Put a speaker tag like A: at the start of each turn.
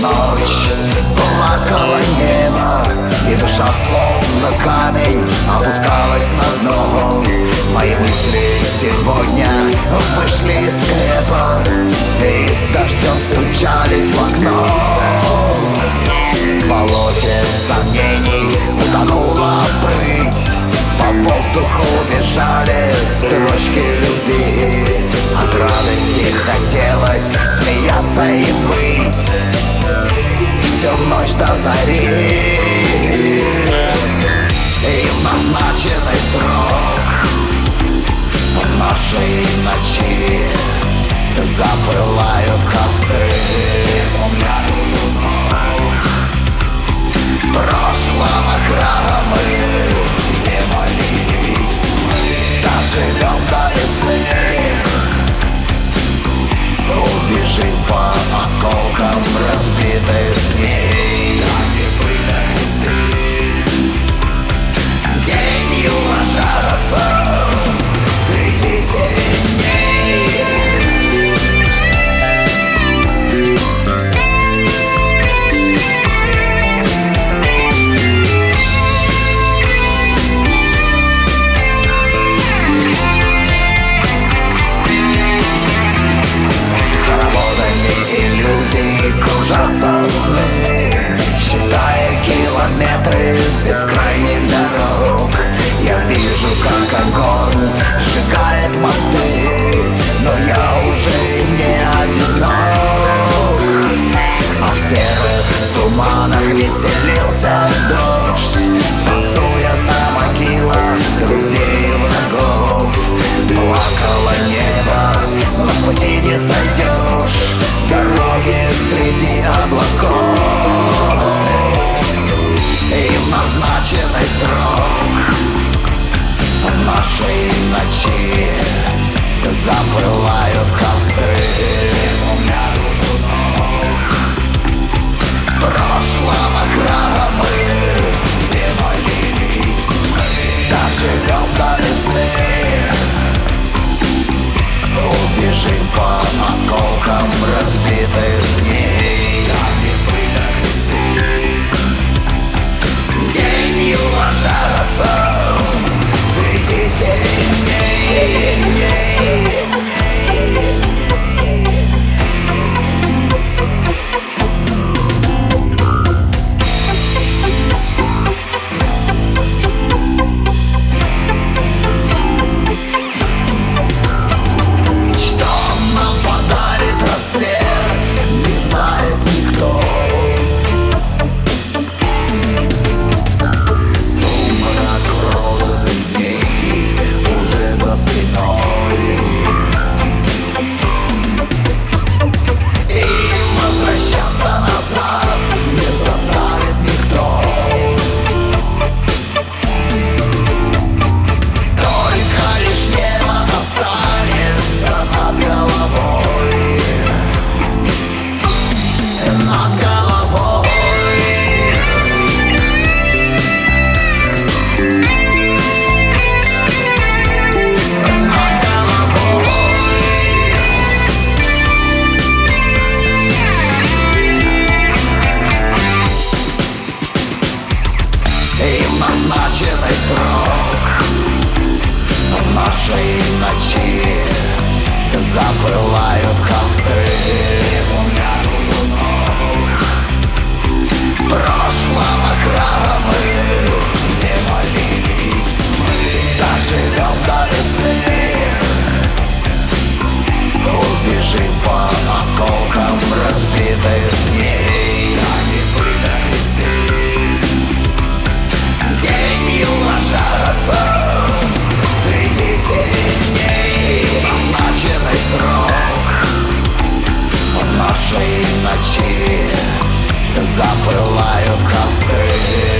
A: ночь. Плакало небо И душа словно камень Опускалась на дно. Мои мысли сегодня Вышли из склепа И с дождем стучались в окно. В болоте сомнений Утонула прыть воздуху бежали Строчки любви. От радости хотелось Смеяться и быть. Всю ночь до зари кружатся сны Считая километры бескрайних дорог Я вижу, как огонь сжигает мосты Но я уже не одинок. А в серых туманах веселился дождь ночи Запылают костры прошлом мы Доживем до весны Убежим по осколкам Yeah. Запылают костры ночи Запылают костры